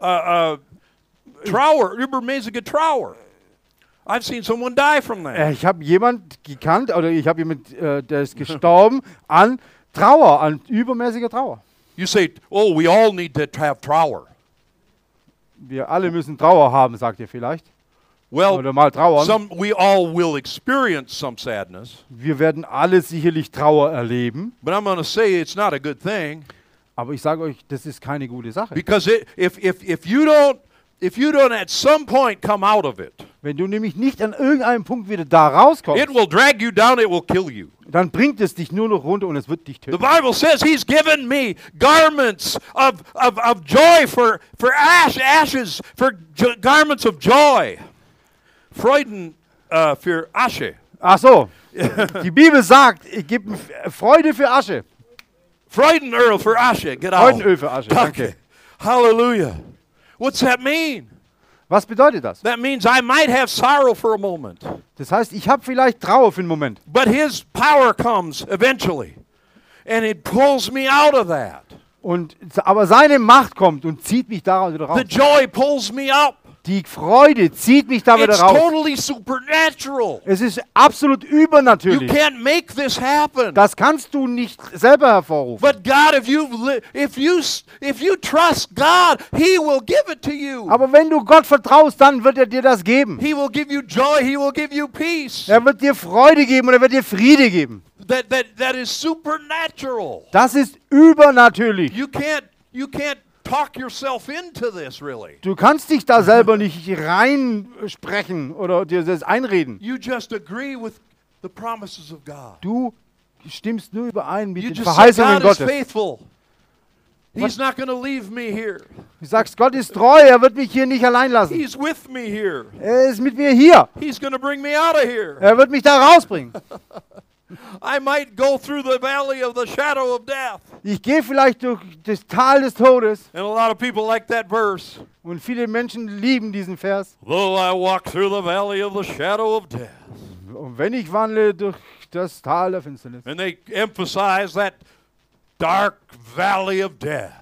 Uh, uh, Trauer, übermäßige Trauer. I've seen someone die from that.
Äh, ich habe jemand gekannt oder ich habe jemand, äh, der ist gestorben an Trauer, an übermäßiger Trauer.
You say, oh, we all need to have trauer.
Wir alle müssen Trauer haben, sagt ihr vielleicht.
Well,
Oder mal trauern.
some we all will experience some sadness,
Wir werden alle sicherlich Trauer erleben.
but I'm going to say it's not a good thing
Aber ich sage euch, das ist keine gute Sache.
because it, if if if you don't if you don't at some point come out of it,
Wenn du nämlich nicht an irgendeinem Punkt wieder da rauskommst,
it will drag you down. It will kill you.
dann bringt es dich nur noch runter und es wird dich
The
töten.
Bible says He's given me garments of of, of joy for for ash ashes for garments of joy, Freuden uh, für Asche.
Ach so, die Bibel sagt, ich gebe Freude für Asche.
Freudenöl für Asche. Get out.
Freudenöl für Asche, danke.
Okay. Hallelujah. What's that mean?
Was bedeutet das?
That means I might have sorrow for a moment,
Das heißt, ich habe vielleicht Trauer für einen Moment.
but His power comes eventually, and it pulls me out of that.
Und, aber seine Macht kommt und zieht mich da wieder raus.
The joy pulls me up.
Die Freude zieht mich da wieder
It's
raus.
totally supernatural.
Es ist absolut
You
übernatürlich.
can't make this happen.
Das kannst du nicht selber hervorrufen.
But God, if you li- if you s- if you trust God, He will give it to you.
Aber wenn du Gott vertraust, dann wird er dir das geben.
He will give you joy. He will give you peace.
Er wird dir Freude geben und er wird dir Friede geben.
That that that is supernatural.
Das ist übernatürlich.
You can't you can't
Du kannst dich da selber nicht reinsprechen oder dir das einreden.
You just agree with the promises of God.
Du stimmst nur überein mit
You
den Verheißungen Gottes.
faithful. He's not going to leave me here.
Du sagst, Gott ist treu, er wird mich hier nicht allein lassen.
He's with me here.
Er ist mit mir hier.
He's going to bring me out of here.
Er wird mich da rausbringen.
I might go through the valley of the shadow of death.
Ich gehe vielleicht durch das Tal des Todes.
And a lot of people like that verse.
Und viele Menschen lieben diesen Vers.
Though I walk through the valley of the shadow of death.
Und wenn ich wandle durch das Tal der Finsternis.
And they emphasize that dark valley of death.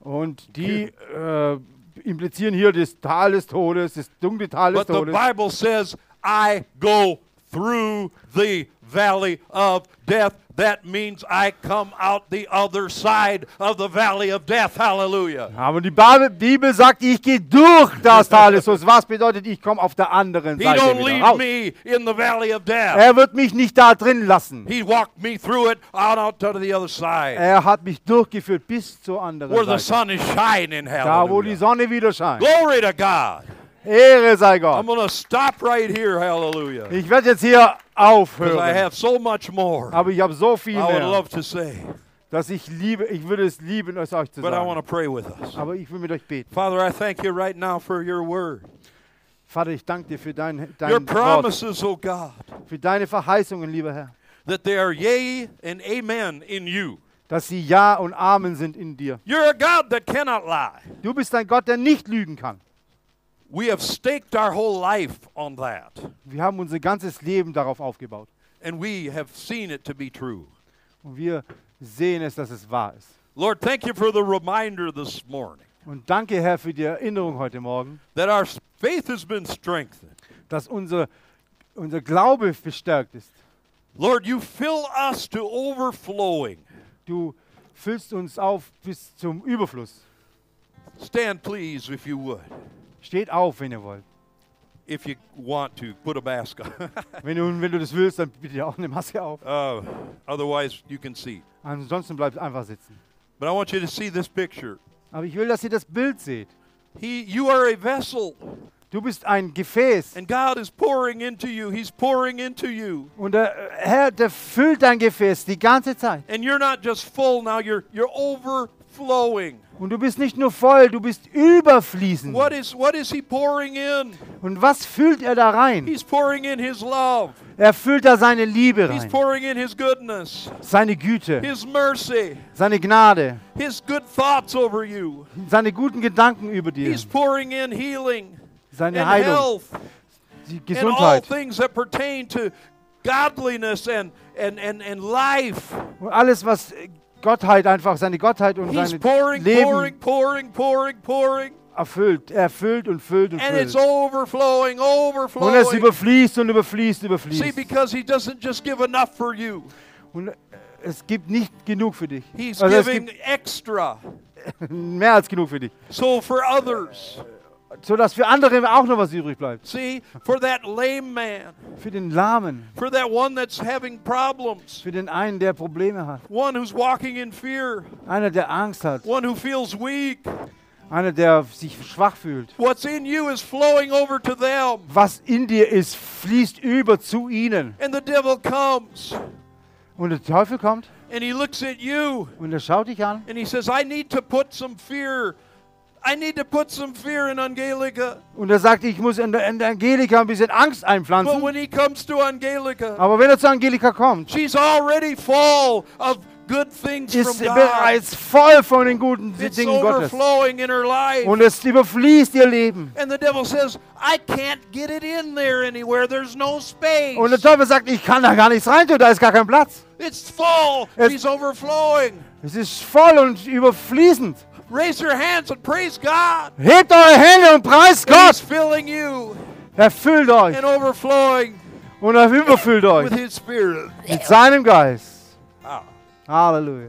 Und die äh, implizieren hier das Tal des Todes, das dunkle Tal des
But the Bible says, I go through the valley of death. That means I come out the other side of the valley of death. Hallelujah.
Aber die Bibel sagt, ich gehe durch das Tal des Todes. Was bedeutet, ich komme auf der anderen
He
Seite
don't
wieder
leave
raus.
me in the valley of death.
Er wird mich nicht da drin lassen.
He walked me through it out, out to the other side
Er hat mich durchgeführt bis zur anderen
where the
Seite.
sun is shining.
Da, wo die
Hallelujah.
Sonne wieder scheint.
Glory to God.
Ehre sei
I'm
Gott.
right here. Hallelujah.
Ich werde jetzt hier aufhören.
have so much more
Aber ich habe so viel
I would
mehr,
love to say.
dass ich liebe, ich würde es lieben, es euch zu
But I want to
sagen.
pray with us.
Aber ich will mit euch beten.
Father, I thank you right now for your word.
Vater, ich danke dir für dein,
Your
dein Wort,
promises, oh God,
für deine Verheißungen, lieber Herr.
that they are yea and amen in you.
Dass sie Ja und Amen sind in dir.
You're a God that cannot lie.
Du bist ein Gott, der nicht lügen kann.
We have staked our whole life on that,
Wir haben unser ganzes Leben darauf aufgebaut.
and we have seen it to be true.
Und wir sehen es, dass es wahr ist.
Lord, thank you for the reminder this morning
Und danke, Herr, für die Erinnerung heute Morgen,
that our faith has been strengthened.
dass unser, unser Glaube bestärkt ist.
Lord, you fill us to overflowing.
Du füllst uns auf bis zum Überfluss.
Stand, please, if you would.
Steht auf, wenn ihr wollt.
If you want to, put a mask on.
Wenn du, wenn du das willst, dann bitte auch eine Maske auf.
uh, otherwise, you can see.
Ansonsten bleibt einfach sitzen.
But I want you to see this picture.
Aber ich will, dass ihr das Bild seht.
He, you are a vessel,
Du bist ein Gefäß.
and God is pouring into you. He's pouring into you.
Und der Herr, der füllt dein Gefäß die ganze Zeit.
And you're not just full now, you're, you're overflowing.
Und du bist nicht nur voll, du bist überfließend.
What is, what is He pouring in?
Und was füllt er da rein?
He's pouring in His love,
Er füllt da seine Liebe
He's
rein,
pouring in His goodness,
seine Güte,
His mercy,
seine Gnade,
His good thoughts over you.
seine guten Gedanken über dir,
He's pouring in healing
seine
and
Heilung,
health
die
and all
Gesundheit
things that pertain to godliness and, and, and, and life.
und alles, was Gottheit einfach, seine Gottheit und
He's
sein
pouring,
Leben.
pouring, pouring, pouring, pouring.
erfüllt, erfüllt und füllt und
And it's
füllt.
overflowing,
Und es
overflowing.
überfließt und überfließt,
See,
überfließt.
because he doesn't just give enough for you,
Und äh, es gibt nicht genug für dich.
he's
Also
giving extra.
mehr als genug für dich.
So for others,
Sodass für andere auch noch was übrig bleibt.
see, for that lame man,
Für den Lahmen,
for that one that's having problems,
für den einen, der Probleme hat.
one who's walking in fear,
Einer, der Angst hat.
one who feels weak.
Einer, der sich schwach fühlt.
What's in you is flowing over to them.
Was in dir ist, fließt über zu ihnen.
And the devil comes
Und der Teufel kommt
and he looks at you
und er schaut dich an
and he says, I need to put some fear. I need to put some fear in Angelica.
und er sagt, ich muss in in Angelika ein bisschen Angst
But
einpflanzen.
when he comes to Angelica,
Aber wenn er zu Angelika kommt,
she's already full of good things
ist
from
sie
God.
bereits voll von den guten
It's
Dingen Gottes.
overflowing in her life.
Und es überfließt ihr Leben.
And the devil says, I can't get it in there anywhere. There's no space.
Und der Teufel sagt, ich kann da gar nichts reintun, da ist gar kein Platz.
It's full.
Es-
She's overflowing.
Es ist voll und überfließend.
Raise your hands and praise God.
Hebt eure Hände und preist
He's
Gott.
filling you
Erfüllt euch
and overflowing
und er überfüllt euch.
with His Spirit.
mit seinem Geist.
Ah.
Halleluja.